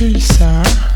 please, sir.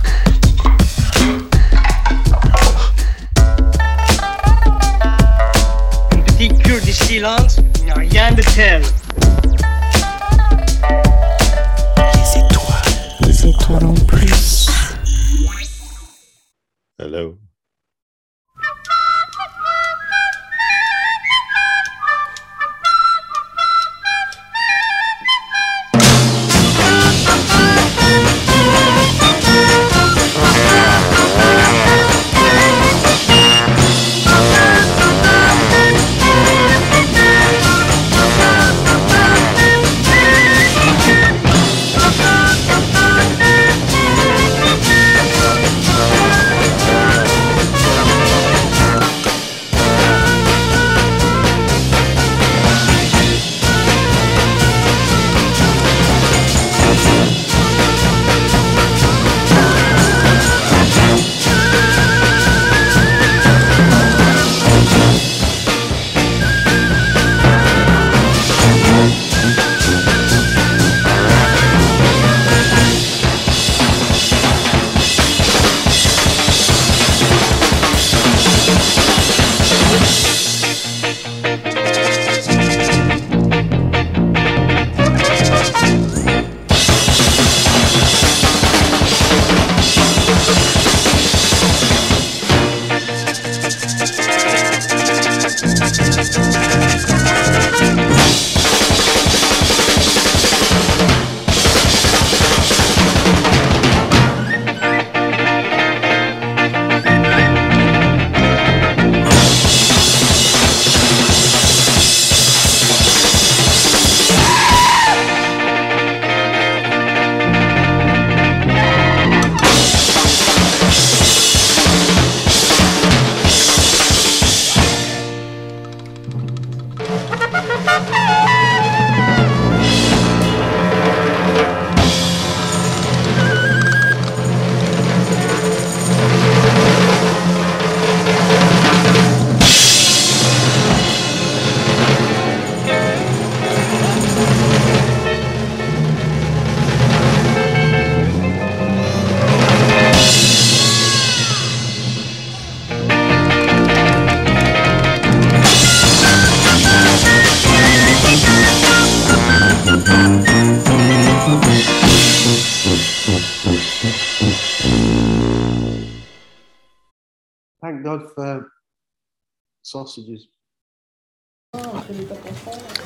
Sausages.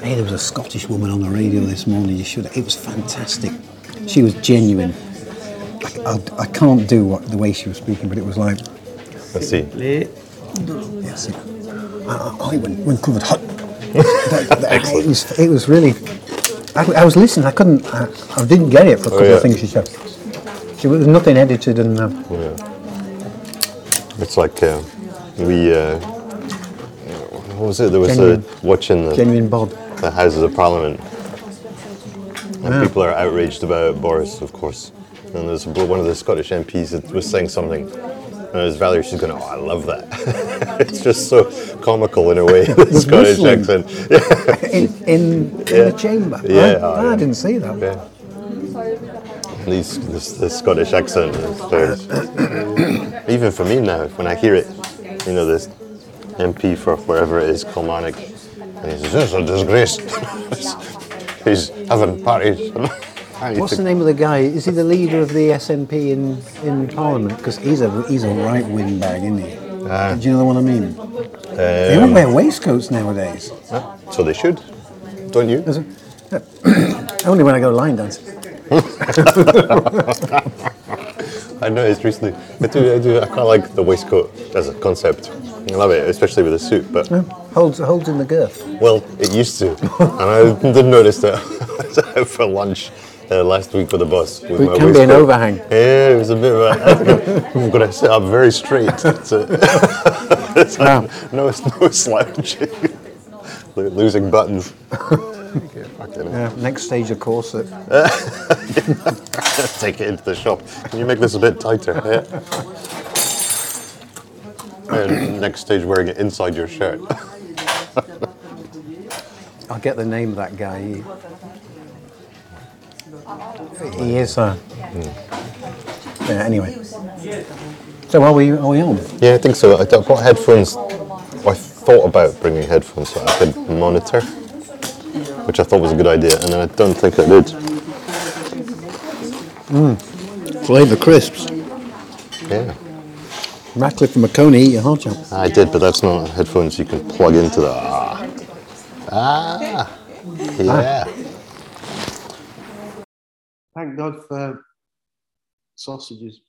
Hey, there was a Scottish woman on the radio this morning. You should. It was fantastic. She was genuine. I, I, I can't do what the way she was speaking, but it was like, Let's see. yes, I, I, I went, went covered hot. That- that- it was. It was really. I, I was listening. I couldn't. I, I didn't get it for a couple yeah. of things she said. She was nothing edited and. Uh, It's like uh, we. Uh, what was it? There was Genuine. a watching the, genuine the Houses of Parliament, and Yeah. people are outraged about Boris, of course. And there's one of the Scottish MPs that was saying something, and was Valerie. She's going, "Oh, I love that." it's just so comical in a way. The Scottish accent. Yeah. In, in, in the chamber. Yeah, I, oh, I didn't see that. Yeah. These, this, this Scottish accent even for me now, when I hear it, you know, this MP for wherever it is, Kilmarnock, and he says, This is a disgrace. He's having parties. What's the name of the guy? Is he the leader of the SNP in, in Parliament? Because he's a he's a right wing bag, isn't he? Do you know what I mean? they don't Um, wear waistcoats nowadays. so they should, don't you? Only when I go line dancing. I noticed recently. I do, I do. I quite like the waistcoat as a concept. I love it, especially with a suit. But Holds holds in the girth. Well, it used to, and I didn't notice that. I was out for lunch uh, last week with the boss. With It my can be an overhang. Yeah, it was a bit of a. I'm going to sit up very straight. So, it's like, no, no slouching. Losing buttons. Yeah, next stage of corset. Take it into the shop. Can you make this a bit tighter? Yeah. And next stage, wearing it inside your shirt. I'll get the name of that guy. He, he is. Uh, Yeah. Anyway. So are we? Are we on? Yeah, I think so. I got got headphones. I thought about bringing headphones so I could monitor, which I thought was a good idea, and then I don't think I did. Flavour crisps. Yeah, Radcliffe and Maconie eat your heart out. I did, but that's not headphones you can plug into the. Ah, ah, yeah. Thank God for sausages.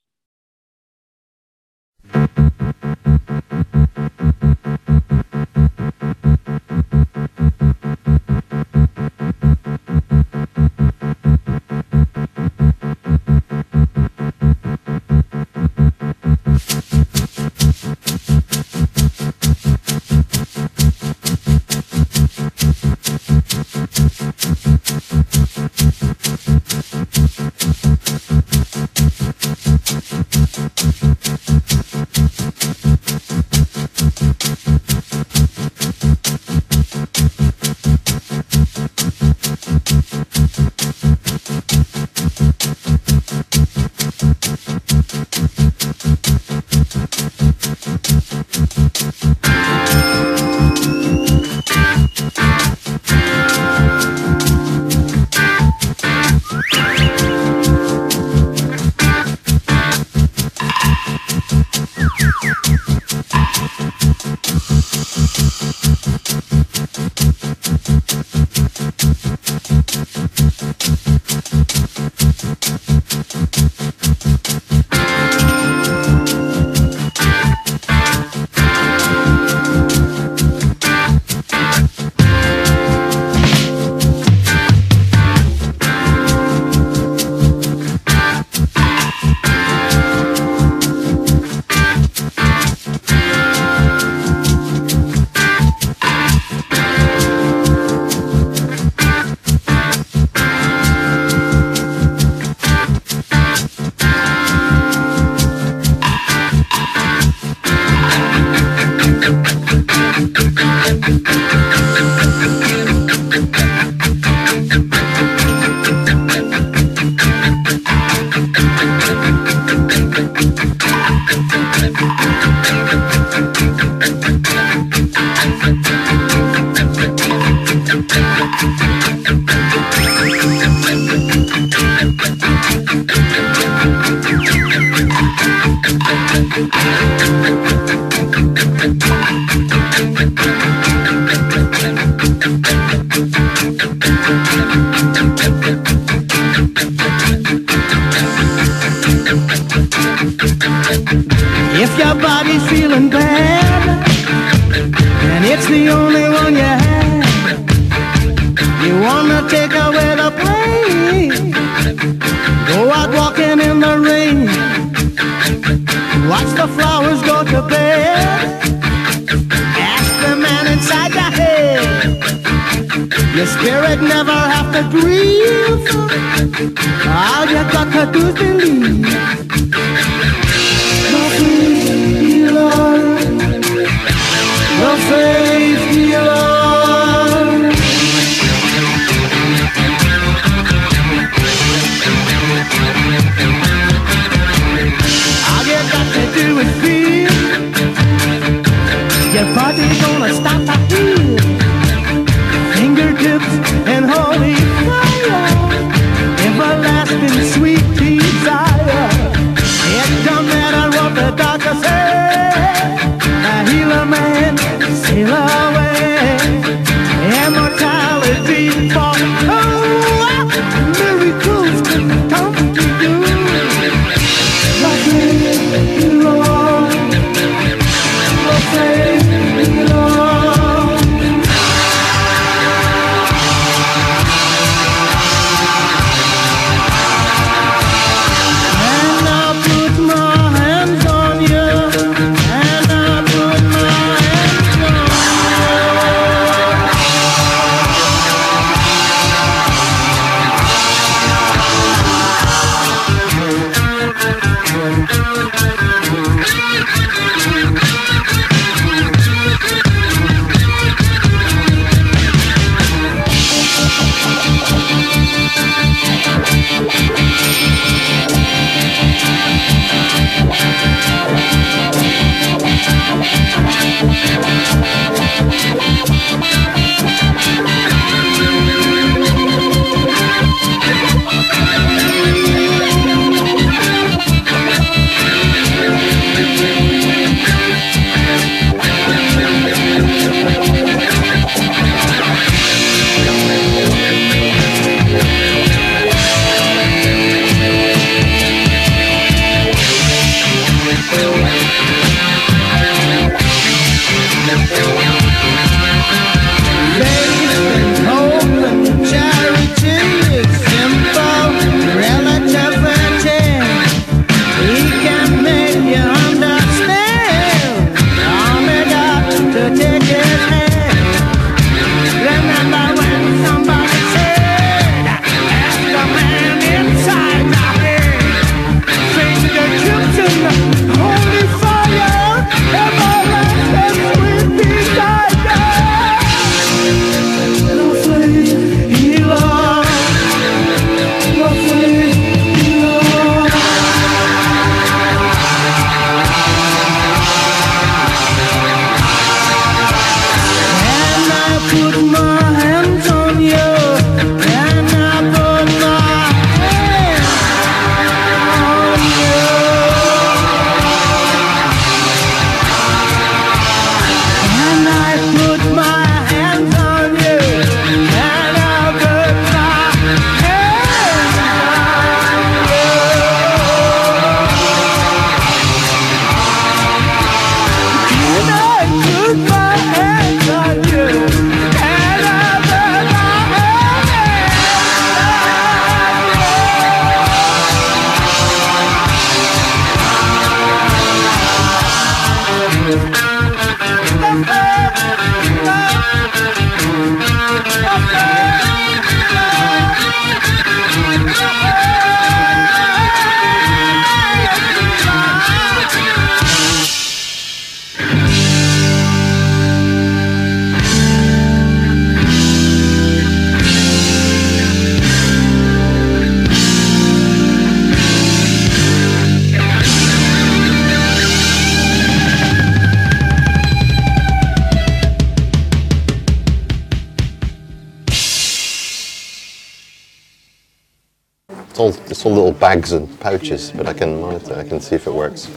Pouches, but I can monitor. I can see if it works.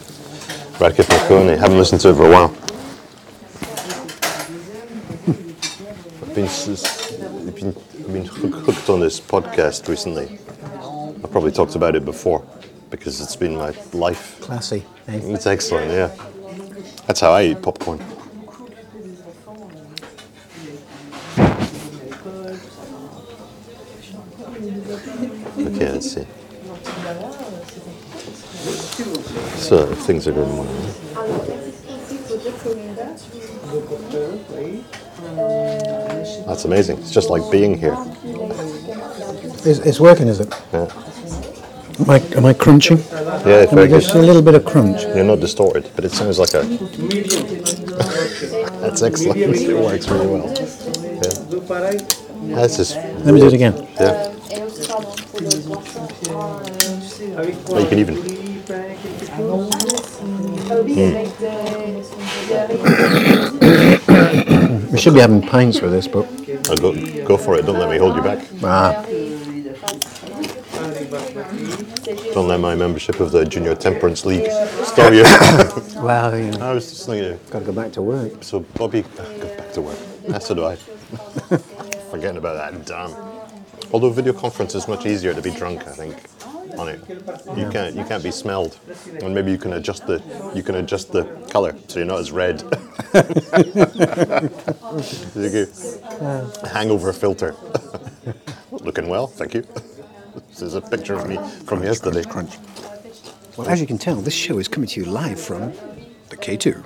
Radcliffe Maconie. Haven't listened to it for a while. I've been, I've been, I've been hooked on this podcast recently. I've probably talked about it before because it's been my life. Classy. eh? It's excellent, yeah. That's how I eat popcorn. Okay, let's see. So things are going well. That's amazing. It's just like being here. It's, it's working, is it? Yeah, Am I, am I crunching? yeah very good. just a little bit of crunch? You're not distorted, but it sounds like a. That's excellent. It works really well. Yeah. That's just. Let me do it again. Yeah. You can even. We should be having pints with this, but Oh, go, go for it. Don't let me hold you back. ah, Don't let my membership of the Junior Temperance League stop you. well, you know, I was just thinking. got to go back to work. So Bobby, go back to work. That's so do I. Forgetting about that. Damn. Although video conference is much easier to be drunk, I think. On it, you can't you can't be smelled, and maybe you can adjust the you can adjust the color so you're not as red. hangover filter. Looking well, thank you. This is a picture of me from yesterday. Crunch. Well, as you can tell, this show is coming to you live from the K2.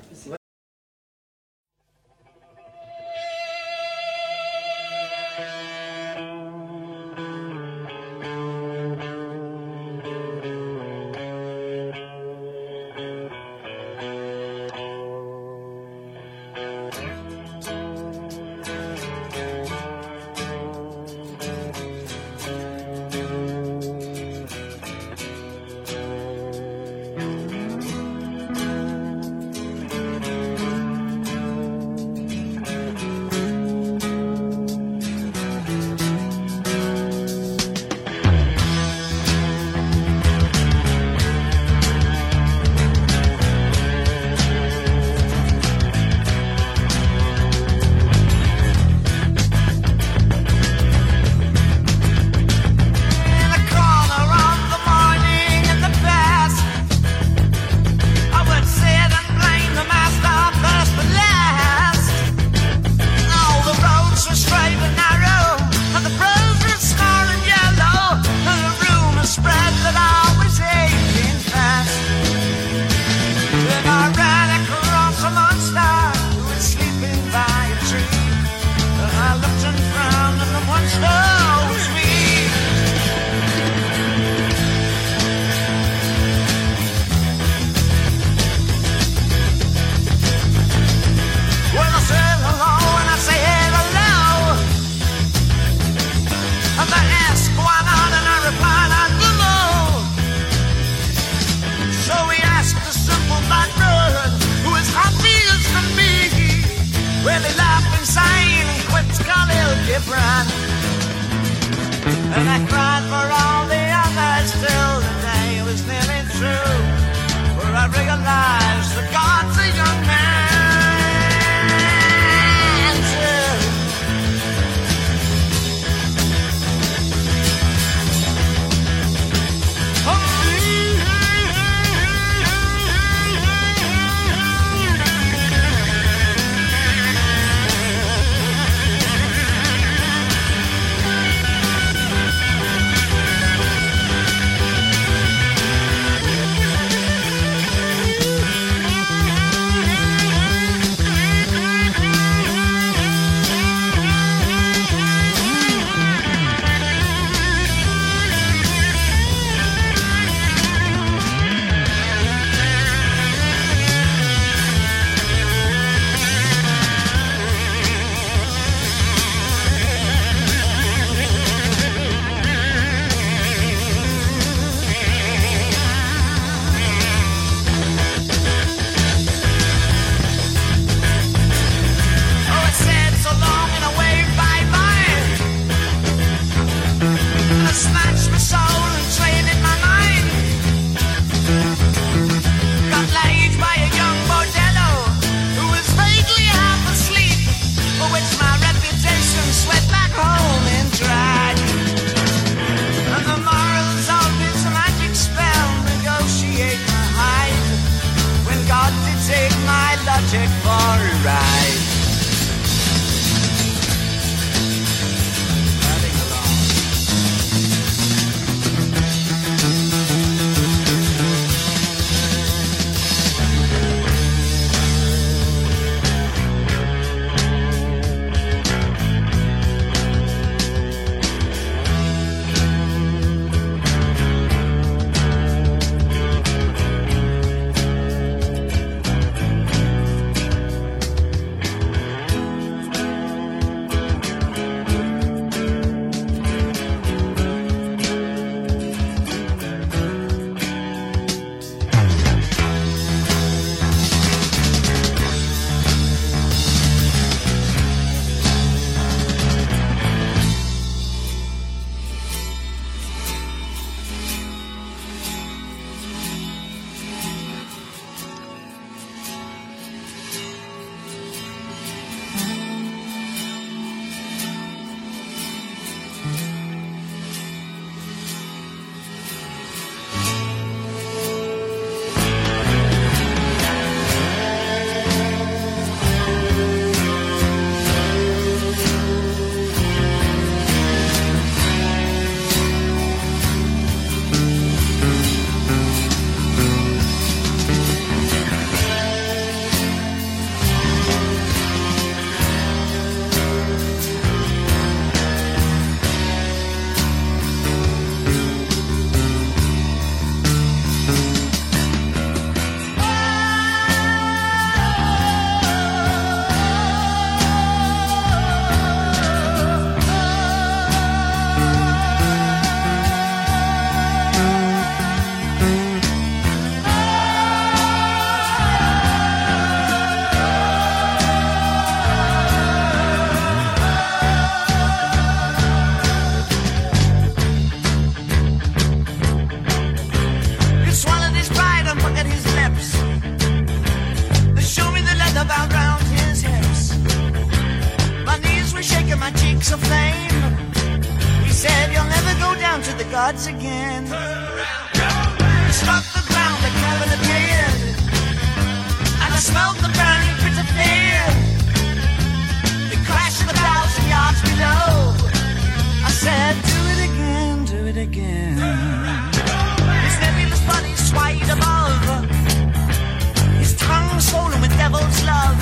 Swollen love.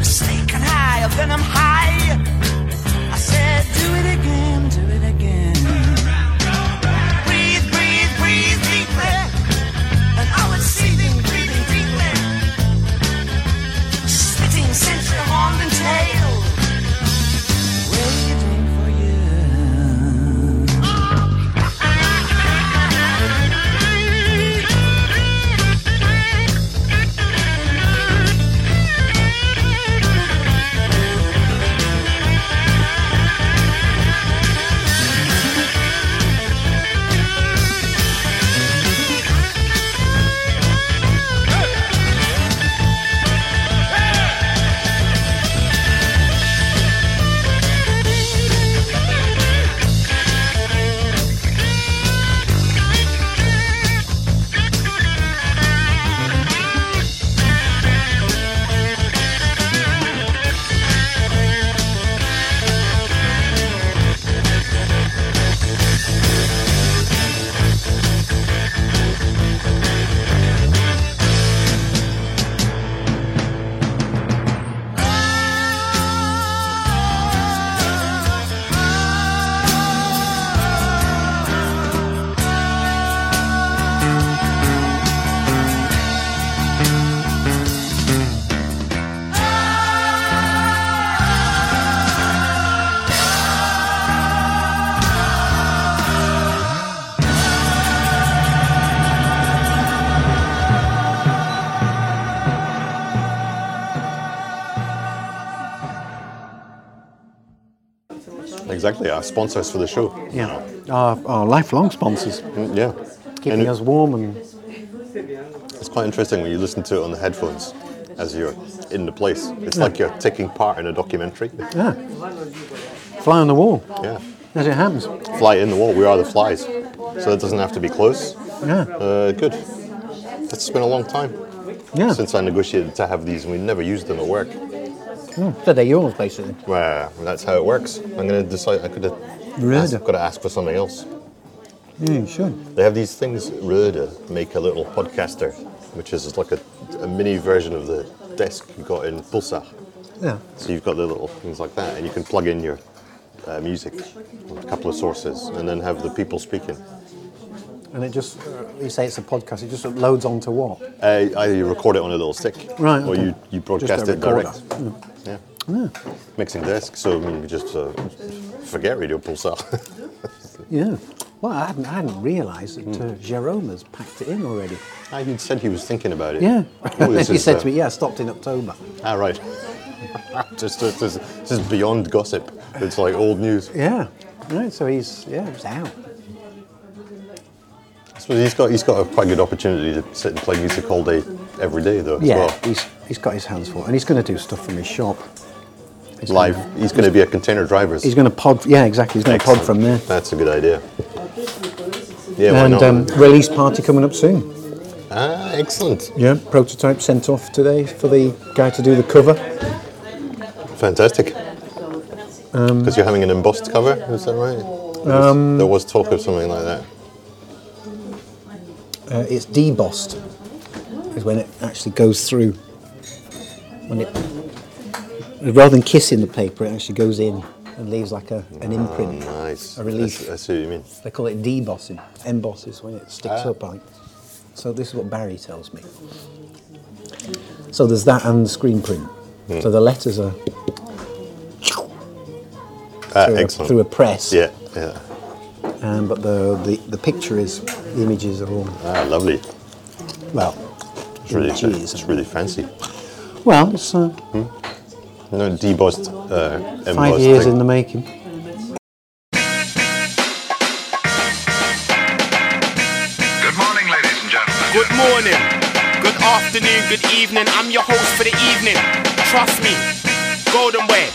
A snake and high, a venom high. I said, do it Exactly, our sponsors for the show. Yeah, our, our lifelong sponsors, Mm, Yeah. keeping us warm and It's quite interesting when you listen to it on the headphones as you're in the place. It's Yeah. like you're taking part in a documentary. yeah, fly on the wall Yeah. as it happens. Fly in the wall, we are the flies. So it doesn't have to be close. Yeah, Uh, good. It's been a long time yeah. since I negotiated to have these and we never used them at work. So they're yours basically. Well, that's how it works. I'm going to decide, I could have Really? got to ask for something else. Yeah, you should. They have these things, Rode make a little podcaster, which is like a, a mini version of the desk you got in Pulsar. Yeah, So you've got the little things like that, and you can plug in your uh, music, a couple of sources, and then have the people speaking. and it just uh, you say it's a podcast. It just loads onto what? Uh, either you record it on a little stick, Right, or you, you broadcast it direct. Yeah. Mixing desk, so I mean, just uh, forget Radio Pulsar. Yeah. Well, I hadn't, I hadn't realised that uh, Jerome has packed it in already. ah, he said he was thinking about it. Yeah. Oh, this he is, said uh, to me, "Yeah, I stopped in October." Ah, right. just, just, just, just beyond gossip. It's like old news. Yeah. Right. So he's yeah, it's out. I suppose he's got he's got a quite good opportunity to sit and play music all day, every day though. As Yeah. well. He's he's got his hands full, and he's going to do stuff from his shop. He's Live. Gonna, He's going to be a container driver. he's going to pod. Yeah, exactly. He's going to pod from there. That's a good idea. Yeah, and um, release party coming up soon. ah, excellent. Yeah. Prototype sent off today for the guy to do the cover. Fantastic. Um, Because you're having an embossed cover, is that right? There was, there was talk of something like that. Uh, it's debossed. Is when it actually goes through. When it rather than kissing the paper, it actually goes in and leaves like a, an imprint. Nice. A relief. I see what you mean. They call it debossing. Embosses when it sticks Ah. up. Like. So this is what Barry tells me. So there's that and the screen print. Hmm. So the letters are Ah, through, a, excellent. through a press. yeah, yeah. Um, but the, the the picture is the images are all Ah, lovely. well. It's really, images. it's really fancy. Well, it's uh, No debossed, uh, embossed five years thing. in the making. Good morning, ladies and gentlemen. Good morning, good afternoon, good evening. I'm your host for the evening. Trust me, golden way.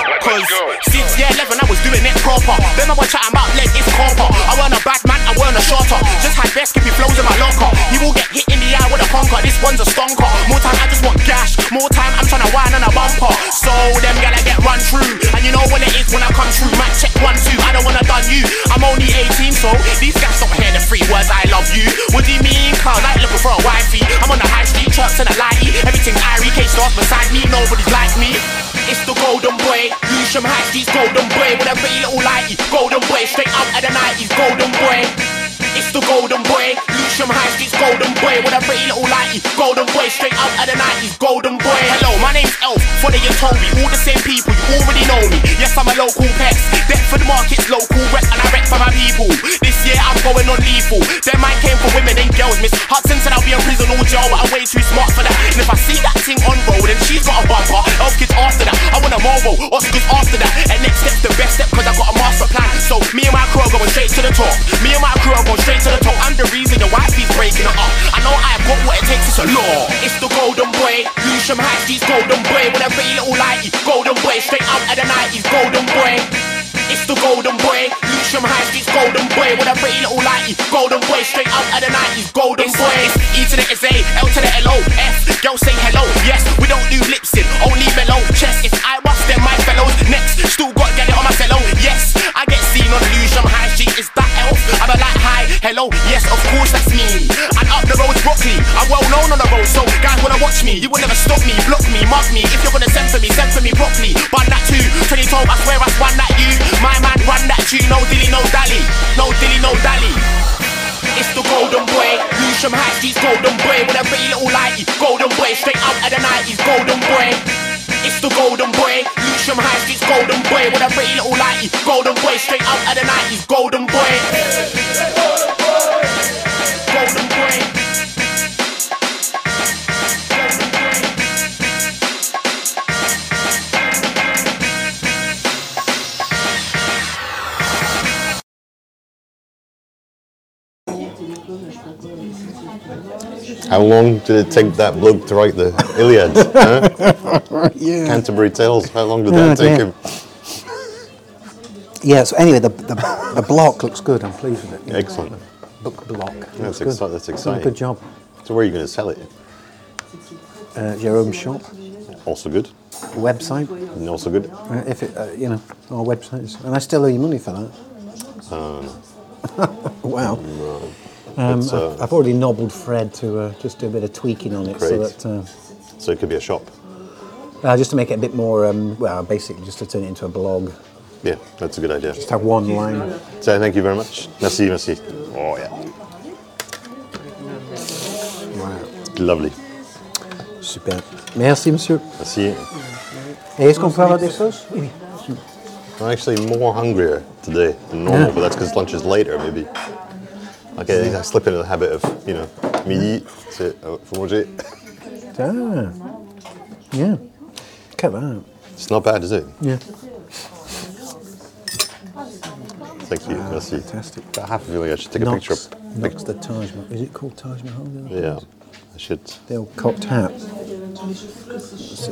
Cause since year 11 I was doing it proper. Then I was chatting about leg is copper. I weren't a bad man, I weren't a shorter. Just had best skippy flows in my locker. He will get hit in the eye with a conker. This one's a stonker. More time I just want gash. More time I'm trying to whine on a bumper. So them gonna get run through. And you know what it is when I come through. Mic check one, two. I don't wanna done you. I'm only 18, so these guys don't hear the three words I love you. What do you mean? Cause I ain't looking for a wifey. I'm on the high street, trucks and a lighty. Everything Irie, K stars beside me. Nobody's like me. It's the golden boy, Lewisham High Street's golden boy with a pretty little lighty. Golden boy, straight out of the 90s, golden boy. It's the golden boy, Lewisham High Street's golden boy with a pretty little lighty. Golden boy, straight out of the 90s, golden boy. Hello, my name's Elf, funny you told me. All the same people, you already know me. Yes, I'm a local pest. Deptford Market's local rep, and I rep for my people. This year I'm going on lethal. Them mine came for women and girls. Miss Hudson said I'll be in prison or jail, but I'm way too smart for that. And if I see that thing Oscars after that. And next step's the best step, cause I got a master plan. So me and my crew are going straight to the top. Me and my crew are going straight to the top. I'm the reason the wifey's breaking it up. I know I've got what it takes, it's a law. It's the golden boy, Lewisham High Street's golden boy with a pretty little lighty. Golden boy, straight out of the 90s, golden boy. It's the golden boy, Lewisham High Street's golden boy with a pretty little lighty. Golden boy, straight out of the 90s, golden boy. It's E to the S A, L to the L O F. Girls say hello, yes, we don't do lip sync, only mellow chest. If I yes, of course that's me. And up the road's broccoli, I'm well known on the road, so guys wanna watch me. You will never stop me, block me, mug me. If you're gonna send for me, send for me properly. Bun that too, 20 told, I swear I spun that you. My man run that you, no dilly, no dally. No dilly, no dally. It's the golden boy, Lewisham High Street's golden boy with a pretty little lighty. Golden boy, straight out of the 90s, golden boy. It's the golden boy, Lewisham High Street's golden boy with a pretty little lighty. Golden boy, straight out of the 90s, golden boy. How long did it take that bloke to write the Iliad? huh? Yeah. Canterbury Tales. How long did Oh, that take dear. him? Yeah. So anyway, the, the the block looks good. I'm pleased with it. Excellent. Book block. That's, exci- that's exciting. Good job. So where are you going to sell it? Uh, Jerome Shop Also good. website. And also good. Uh, if it, uh, you know, our websites, and I still owe you money for that. wow. Um, It's, uh, I've, I've already nobbled Fred to uh, just do a bit of tweaking on it, so that uh, So it could be a shop. uh, just to make it a bit more. Um, well, basically, just to turn it into a blog. Yeah, that's a good idea. Just have one line. So thank you very much. Merci, merci. Oh yeah, Wow. lovely. Super. Merci, monsieur. Merci. Et est-ce qu'on peut avoir des sauces Oui. I'm actually more hungrier today than normal, Yeah. but that's because lunch is later, maybe. Okay, I slip into the habit of, you know, midi, c'est euh, faut manger. Ah. Yeah. Look at that. It's not bad, is it? Yeah. Thank you, merci. Fantastic. I have a feeling I should take a picture. of- Knox the Taj Mahal. Is it called Taj Mahal? the other Yeah, place? I should. The old cocked hat.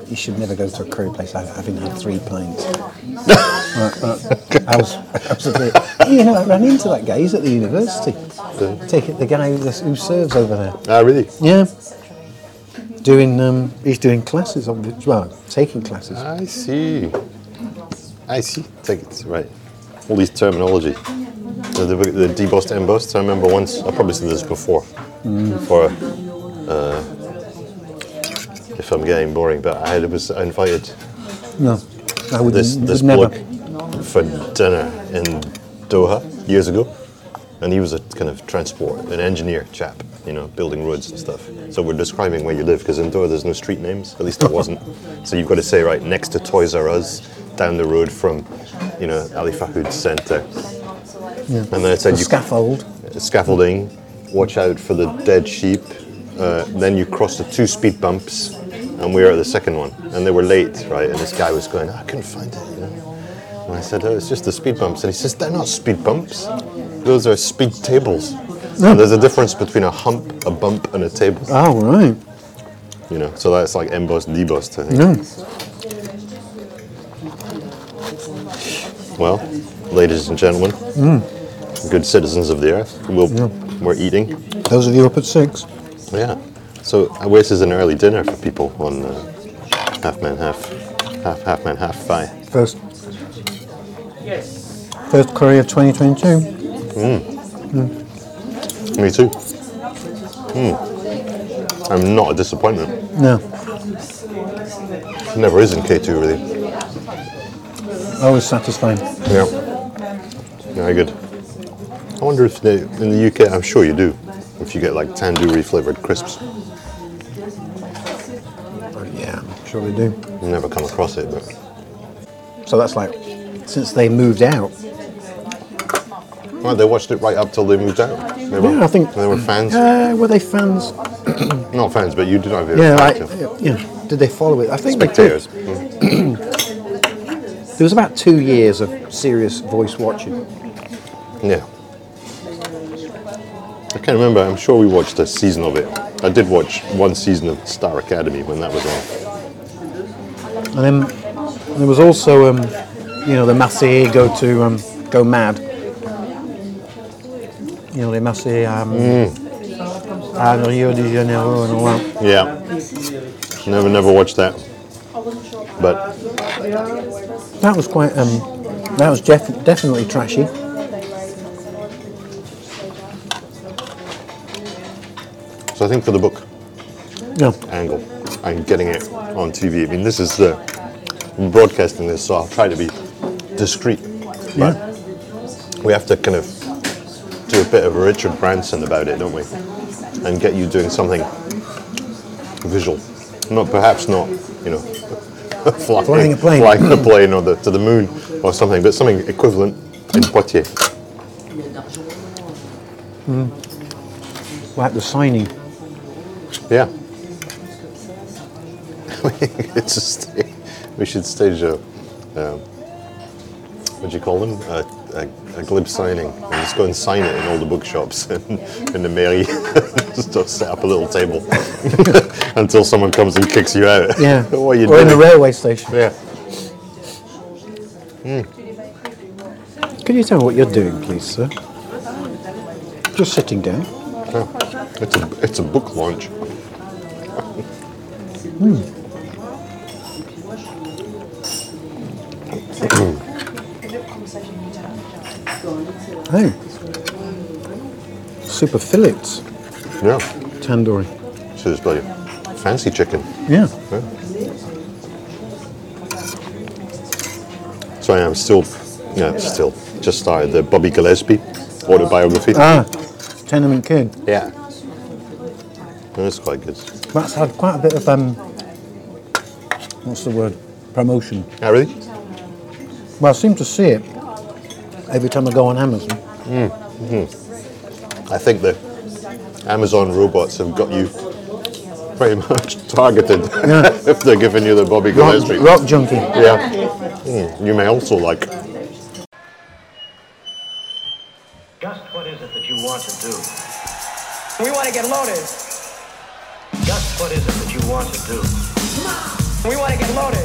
You should never go to a curry place ha- having had three pints. Right, right. I was, I was a bit. You know, I ran into that guy. He's at the university. Take it, the guy who, who serves over there. Ah, really? Yeah. Doing, um, he's doing classes it. Well, taking classes. I see. I see. Take it, right. All these terminology. The, the, the debossed, embossed. I remember once, I probably said this before, for, uh, if I'm getting boring, but I was invited No, I would, this, would this never. for dinner in Doha years ago. And he was a kind of transport, an engineer chap, you know, building roads and stuff. So we're describing where you live, because in Doha there's no street names, at least it wasn't. so you've got to say, right, next to Toys R Us, down the road from, you know, Ali Fahoud Centre. And then it said The you scaffold. scaffolding, watch out for the dead sheep. Uh, then you cross the two speed bumps, and we were at the second one, and they were late, right? And this guy was going, I couldn't find it, you know. And I said, Oh, it's just the speed bumps. And he says, They're not speed bumps, those are speed tables. And there's a difference between a hump, a bump, and a table. Oh, right. You know, so that's like embossed, debossed, I think. Yeah. Well, ladies and gentlemen, mm. good citizens of the earth, we'll, yeah. we're eating. Those of you up at six. Yeah. So uh, this is an early dinner for people on uh, half man, half, half, half man, half thigh. First. First curry of 2022. Me too. Hmm. I'm not a disappointment. No. Never is in K2 really. Always satisfying. Yeah. Very good. I wonder if they, in the UK, I'm sure you do, if you get like tandoori flavored crisps. Yeah, I'm sure they do. I've never come across it, but So that's like since they moved out. well, they watched it right up till they moved out. They were, Yeah, I think- they were fans. Uh, were they fans? Not fans, but you did not have Yeah, fans, like yeah. yeah. Did they follow it? I think they did. spectators. Mm. There was about two years of serious voice watching. Yeah. I can't remember. I'm sure we watched a season of it. I did watch one season of Star Academy when that was on. And then there was also, um, you know, the Massey go to um, go mad. You know, the Massey um, and Rio de Janeiro and all that. Yeah. Never, never watched that. But That was quite. Um, that was def- definitely trashy. So I think for the book No. angle and getting it on TV. I mean, this is the I'm broadcasting this, so I'll try to be discreet. But we have to kind of do a bit of a Richard Branson about it, don't we? And get you doing something visual. Not perhaps not, you know, flying, Flying a plane. flying a plane or the, to the moon or something, but something equivalent in Poitiers. Hmm. Like the signing. Yeah. it's a sta- we should stage a, um, what do you call them? A, a, a glib signing. And just go and sign it in all the bookshops in, in the mairie. just to set up a little table until someone comes and kicks you out. Yeah. what are you or in the railway station. yeah. Can you tell me what you're doing, please, sir? Just sitting down. It's a, it's a book launch. Oh. Super fillets. Yeah. Tandoori. So it's bloody fancy chicken. Yeah. So I am still, yeah, still just started the Bobby Gillespie autobiography. Ah, Tenement Kid. Yeah. That's quite good. That's had quite a bit of um. What's the word? Promotion. Ah, really? Well, I seem to see it every time I go on Amazon. I think the Amazon robots have got you pretty much targeted Yeah. if they're giving you the Bobby Rock, Gillespie. rock junkie. Yeah. Mm, You may also like. Just what is it that you want to do? We want to get loaded. What is it that you want to do? We want to get loaded.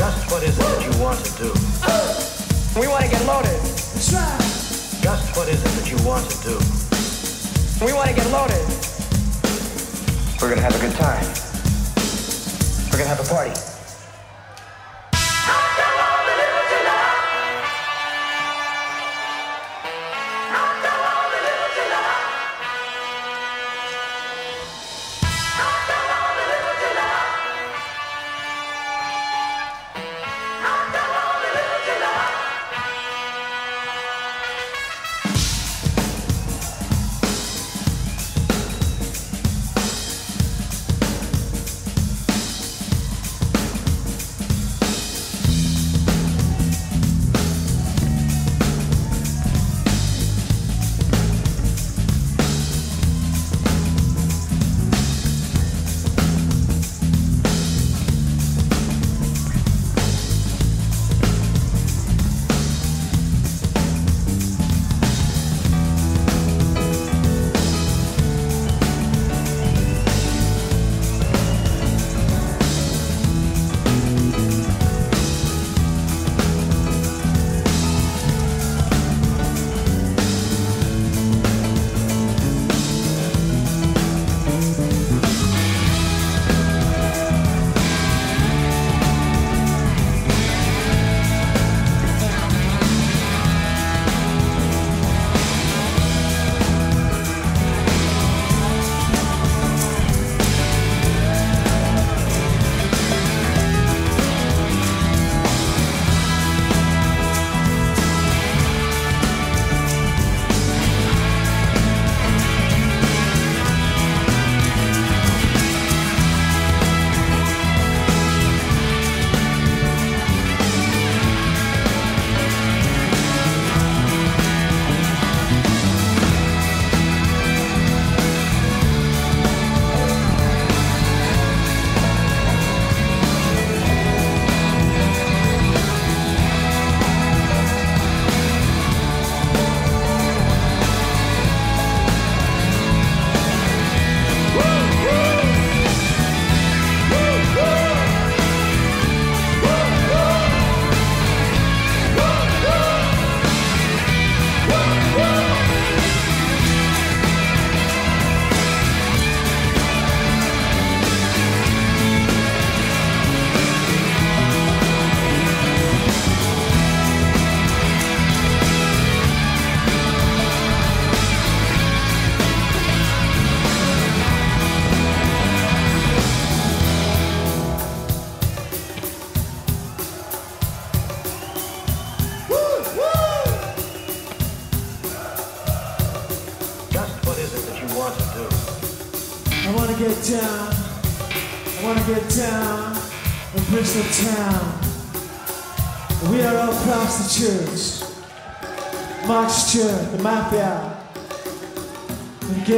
Just what is it that you want to do? We want to get loaded. Just what is it that you want to do? We want to get loaded. We're gonna have a good time. We're gonna have a party.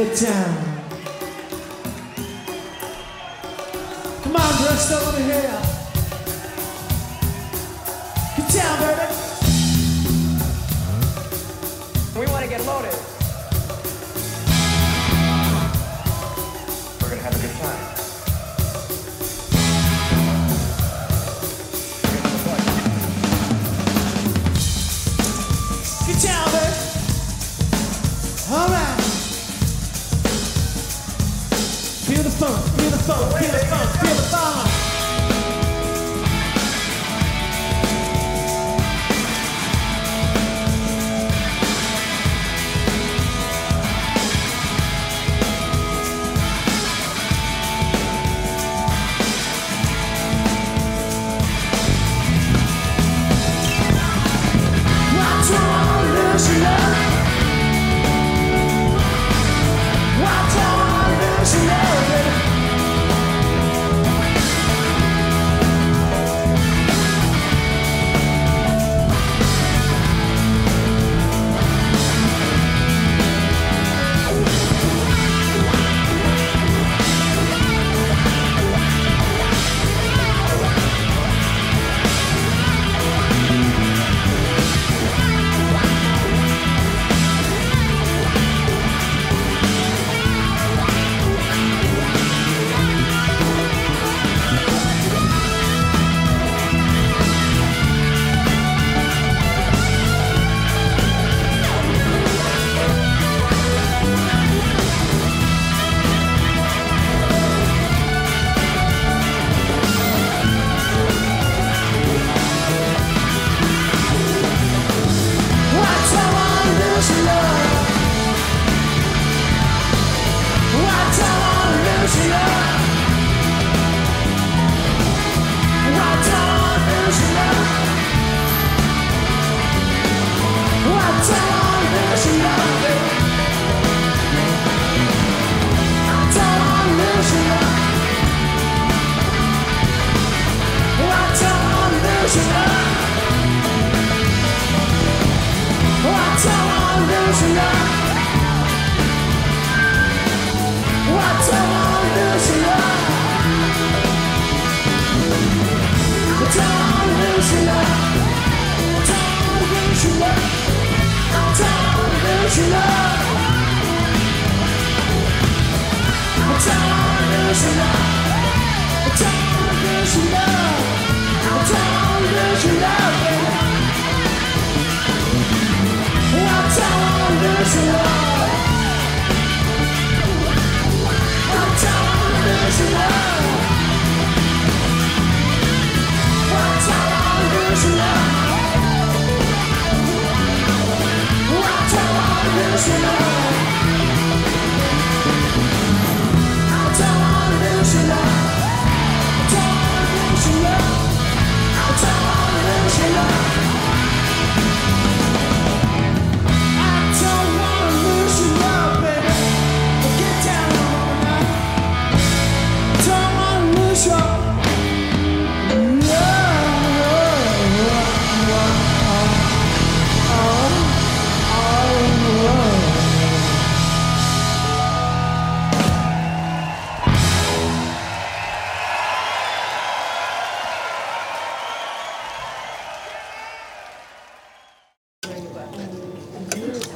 it down. Come on, Bristol, over here.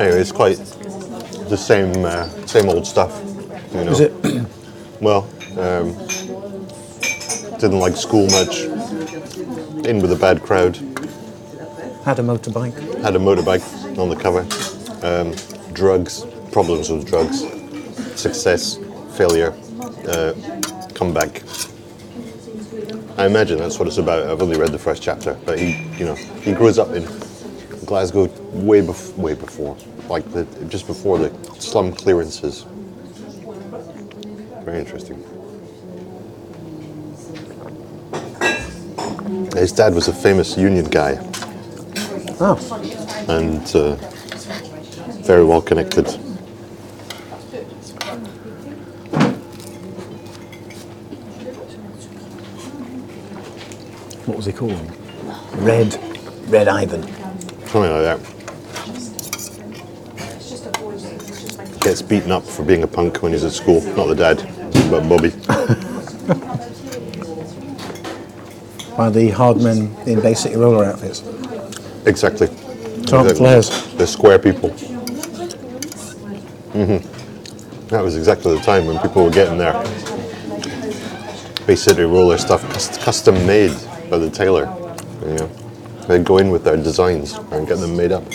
Anyway, it's quite the same uh, same old stuff. You know. Is it? Well, um, didn't like school much. In with a bad crowd. Had a motorbike. Had a motorbike on the cover. Um, drugs, problems with drugs, success, failure, uh, comeback. I imagine that's what it's about. I've only read the first chapter, but he, you know, he grows up in Glasgow way bef- way before, like the just before the slum clearances. Very interesting. His dad was a famous union guy. Oh. And uh, very well connected. What was he called? Red, Red Ivan. Something like that. Gets beaten up for being a punk when he's at school. Not the dad, but Bobby. By the hard men in Bay City Roller outfits. Exactly. Tom The- Flares. The square people. Mm-hmm. That was exactly the time when people were getting their Bay City roller stuff custom made by the tailor. You know, they'd go in with their designs and get them made up.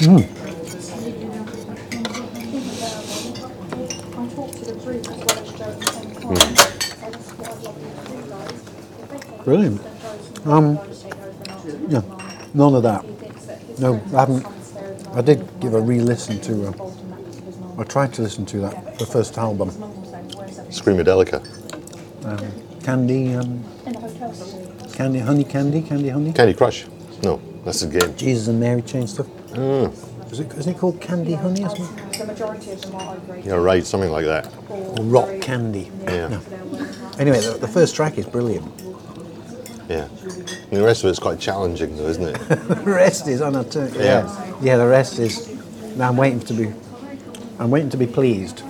Brilliant. Um, yeah, none of that. No, I haven't. I did give a re-listen to. Uh, I tried to listen to that the first album, Screamadelica. Candy, um, Candy, Honey, Candy, Candy, Honey. Candy Crush. No, that's the game. Jesus and Mary Chain stuff. Mm, Is it, is it called Candy Honey or something? you're right, something like that. Or Rock Candy? Yeah. No. Anyway, the, the first track is brilliant. Yeah. And the rest of it's quite challenging, though, isn't it? the rest is on a turn. Yeah. Yeah. yeah, the rest is. I'm waiting to be. I'm waiting to be pleased,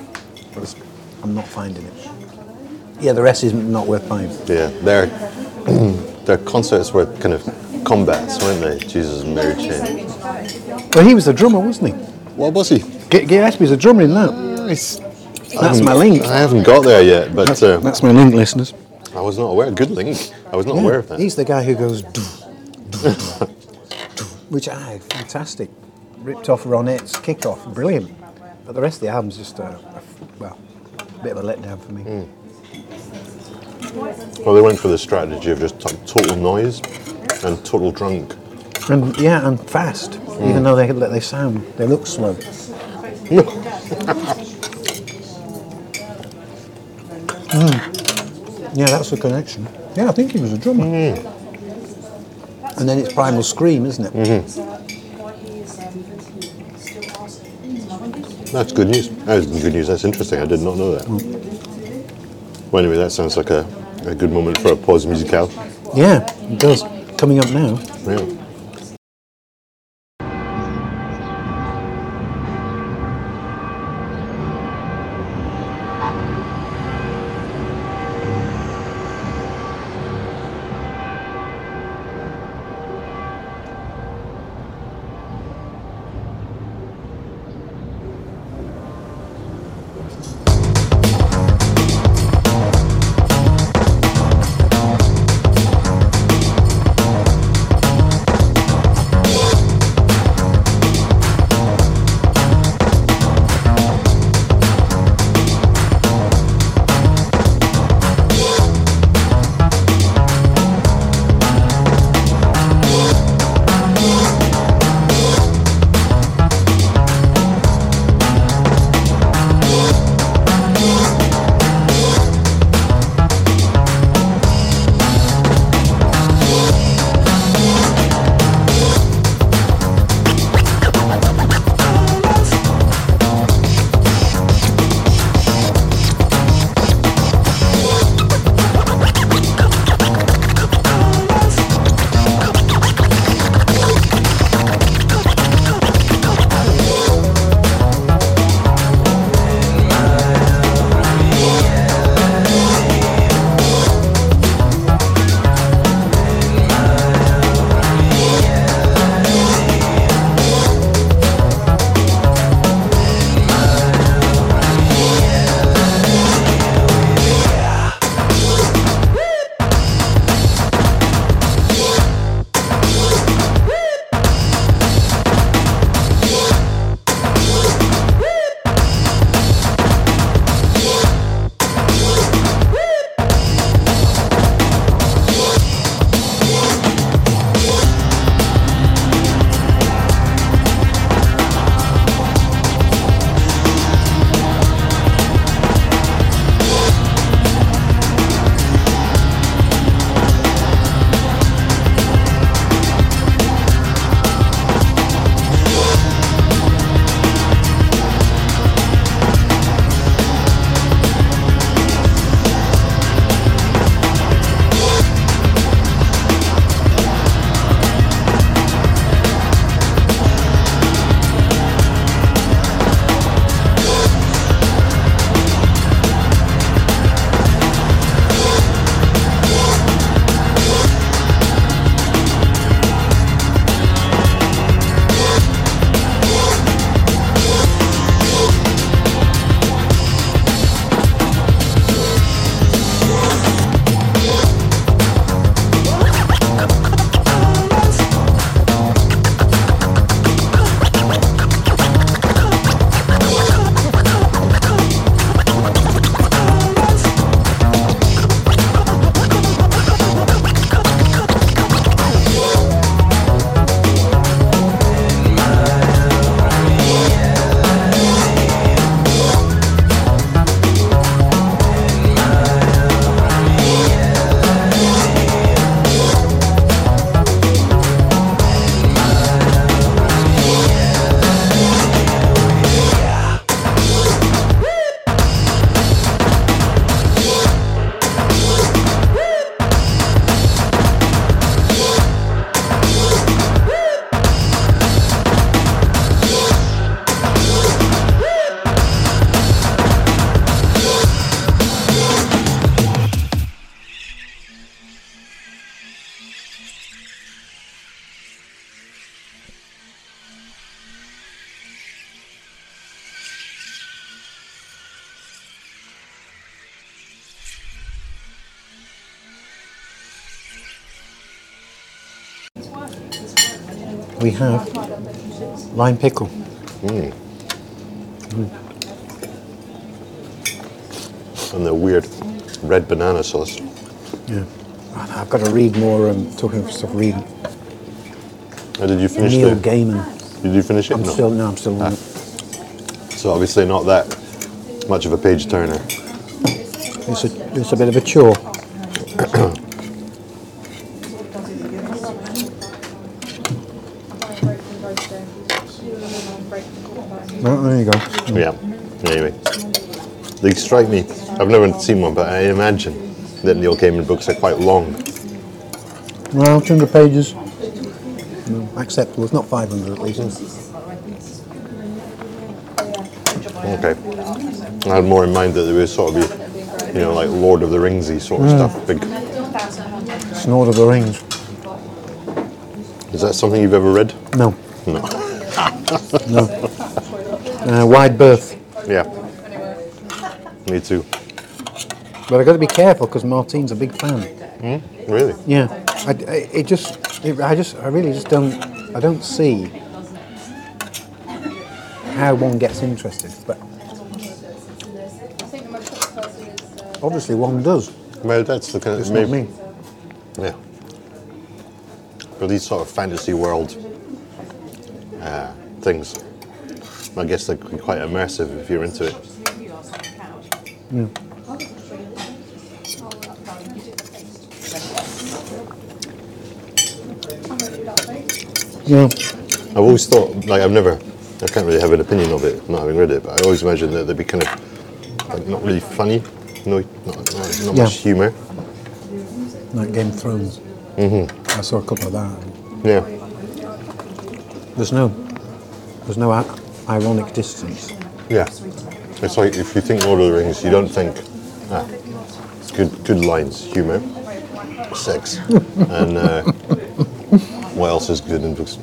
but I'm not finding it. Yeah, the rest is not worth buying. Yeah, their their concerts were kind of combats, weren't they? Jesus and Mary Chain. Well, he was the drummer, wasn't he? What was he? G- Gillespie's a drummer in that. That's my link. I haven't got there yet, but That's, uh, that's my link, listeners. I was not aware. Good link. I was not Yeah, aware of that. He's the guy who goes, "Doo, doo, doo, doo," which I fantastic. Ripped off Ronette's kickoff, brilliant. But the rest of the album's just a, a well, a bit of a letdown for me. Hmm. Well, they went for the strategy of just t- total noise and total drunk. And yeah, and fast. Mm. Even though they they sound, they look slow. Mm. Yeah, that's the connection. Yeah, I think he was a drummer. Mm. And then it's Primal Scream, isn't it? Mm-hmm. That's good news. That is good news. That's interesting. I did not know that. Well, anyway, that sounds like a, a good moment for a pause musicale. Yeah, it does. Coming up now. Yeah. We have lime pickle. And the weird red banana sauce. Yeah. I've got to read more. Um, talking of stuff, read How did you finish Neil the? Gaiman. Did you finish it? I'm no. still no, I'm still on it. So obviously not that much of a page turner. It's a it's a bit of a chore. Well, there you go. Yeah. Anyway, they strike me. I've never seen one, but I imagine that Neil Gaiman books are quite long. Well, 200 pages. No, acceptable. It's not 500 at least. Okay. I had more in mind that there was sort of be, you know, like Lord of the Ringsy sort of mm. stuff. Big. Snort of the Rings. Is that something you've ever read? No, No. no. Uh, wide berth. Yeah. Me too. But I've got to be careful because Martine's a big fan. Really? Yeah, I, I- it just, it, I just, I really just don't, I don't see how one gets interested, but obviously one does. Well, that's the kind of It's not me. Yeah. But these sort of fantasy world uh, things, I guess they can be quite immersive if you're into it. Yeah, I've always thought, like, I've never, I can't really have an opinion of it, not having read it, but I always imagined that they'd be kind of, like, not really funny, no, not, not, not Yeah. much humour. like Game of Thrones. Mm-hmm. I saw a couple of that. Yeah. There's no, there's no i- ironic distance. Yeah. It's like if you think Lord of the Rings, you don't think, ah, it's good, good lines, humour, sex, and uh, what else is good in books?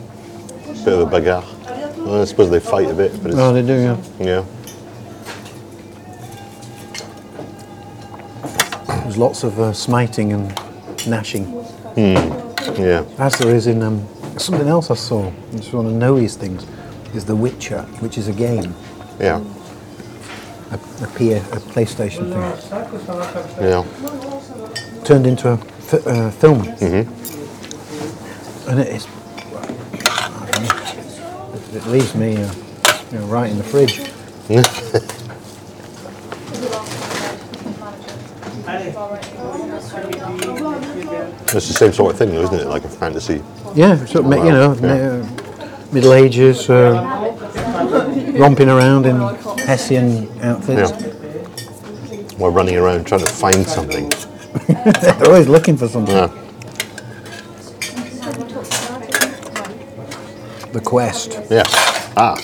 Bit of a bagarre. Well, I suppose they fight a bit, but it's, Oh, they do, yeah. yeah. There's lots of uh, smiting and gnashing, Yeah. as there is in um, something else I saw. It's one of Noe's things. Is The Witcher, which is a game, Yeah. a, a, P- a PlayStation thing, Yeah. turned into a uh, film, and it is. It, it leaves me, uh, you know, right in the fridge. It's the same sort of thing, though, isn't it? Like a fantasy. Yeah, sort of, you know, Yeah. Middle Ages, uh, romping around in Hessian outfits. Yeah. While running around trying to find something. They're always looking for something. Yeah. The quest. Yeah. Ah,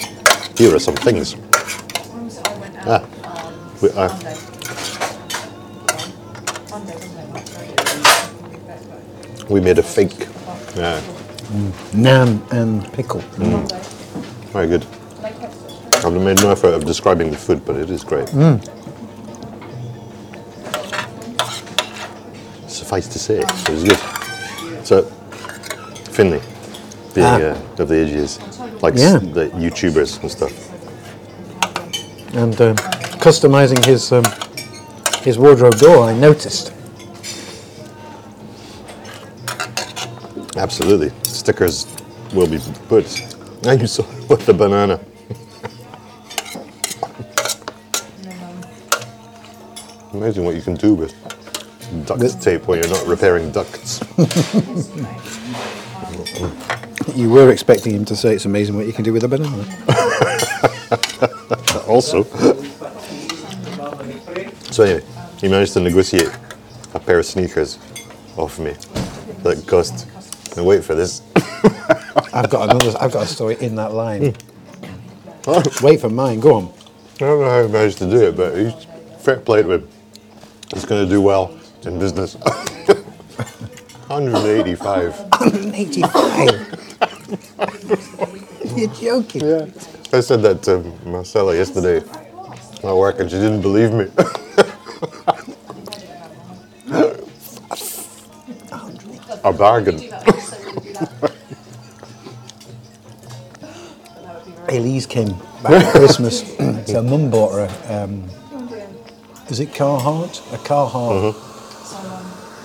here are some things. Ah. We, uh, we made a fake. Yeah. Nan and pickle. Very good. I've made no effort of describing the food, but it is great. Suffice to say, it was good. So, Finley, being Ah. uh, of the ages, like Yeah. s- the YouTubers and stuff. And um, customizing his um, his wardrobe door, I noticed. Absolutely. Stickers will be put. And you saw with the banana. Amazing what you can do with duct With- tape when you're not repairing ducts. You were expecting him to say it's amazing what you can do with a banana. also. So anyway, he managed to negotiate a pair of sneakers off me that cost. Now wait for this. I've got another. I've got a story in that line. Wait for mine. Go on. I don't know how he managed to do it, but he's fair play to him. He's going to do well in business. 185. 185. You're joking. Yeah. I said that to Marcella yesterday at work, and she didn't believe me. A bargain. Elise came back at Christmas. so mum bought her a, um, is it Carhartt? A Carhartt,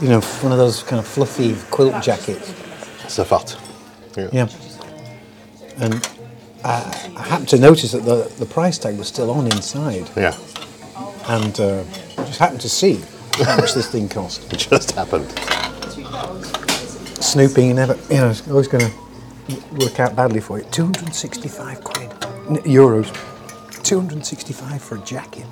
you know, one of those kind of fluffy quilt jackets. Safat. Yeah. Yeah. And I, I happened to notice that the, the price tag was still on inside. Yeah. And uh, just happened to see how much this thing cost. It just happened. Snooping, you never, you know, it's always going to work out badly for you. 265 quid. N- Euros. 265 for a jacket.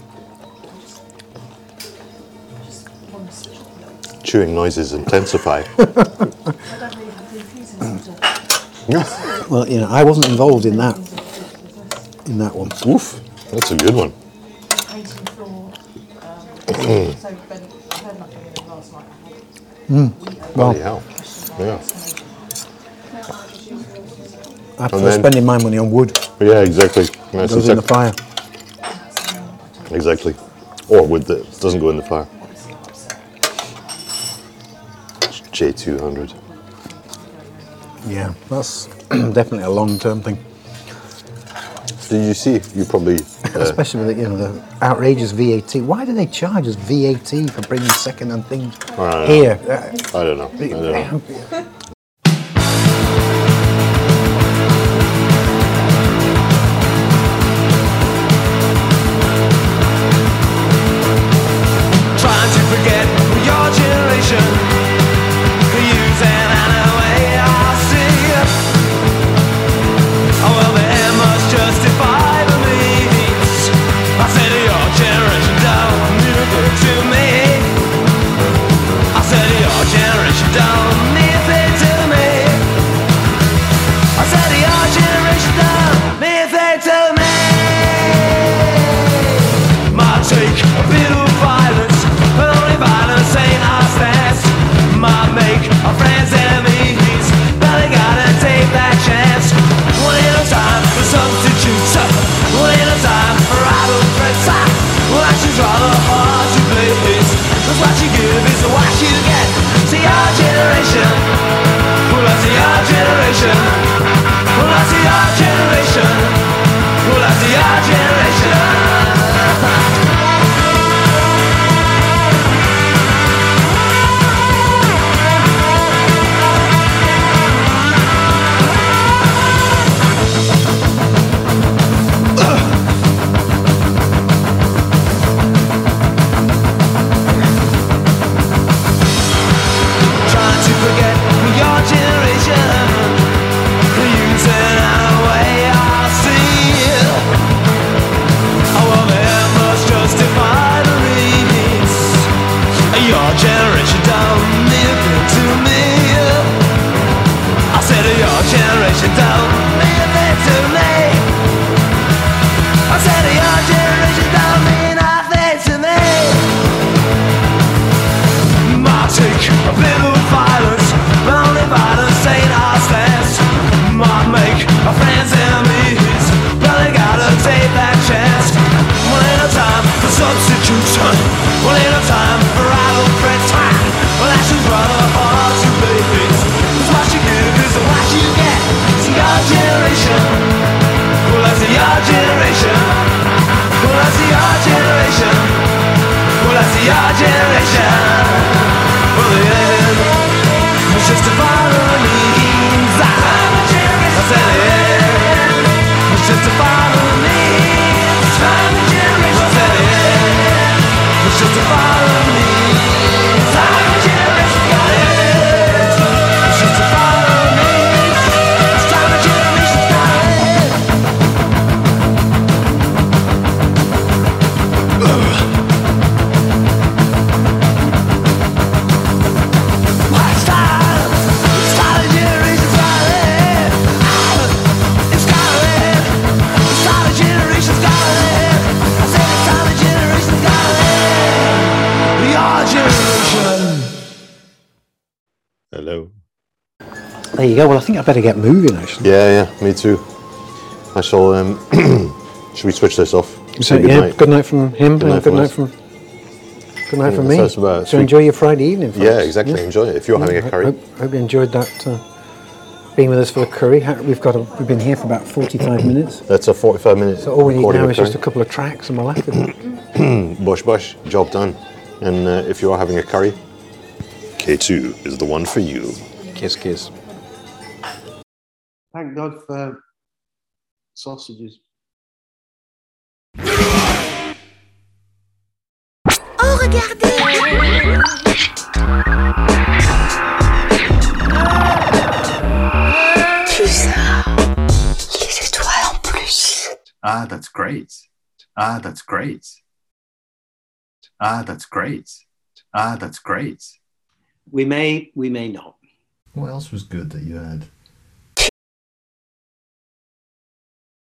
Chewing noises intensify. Well, you know, I wasn't involved in that. In that one. Oof. That's a good one. Hmm. Well, Bloody hell. Yeah. After then- spending my money on wood. Yeah, exactly. That's Goes in the fire. Exactly. Or wood that doesn't go in the fire. J200. Yeah, that's definitely a long-term thing. Did you see? You probably. Especially with the, you know the outrageous VAT. Why do they charge us VAT for bringing second-hand things here? I don't know. I don't know. There you go. Well, I think I better get moving. Actually. Yeah, yeah, me too. I shall. Um, should we switch this off? So, Say yeah, goodnight? good night from him. Good and night good from night from. Good night Yeah, from me. about. So enjoy your Friday evening. Folks. Yeah, exactly. Enjoy it. If you're having a curry. Hope, hope you enjoyed that. Uh, being with us for the curry. We've got a, we've been here for about 45 minutes. That's a 45 minute So all we need now is just a couple of tracks and we're laughing. Bush bush, job done. And uh, if you are having a curry, K2 is the one for you. kiss, kiss. Thank God for sausages. Oh, Tout ça. Les étoiles en plus. Ah, that's great. Ah, that's great. Ah, that's great. Ah, that's great. We may, we may not. What else was good that you had?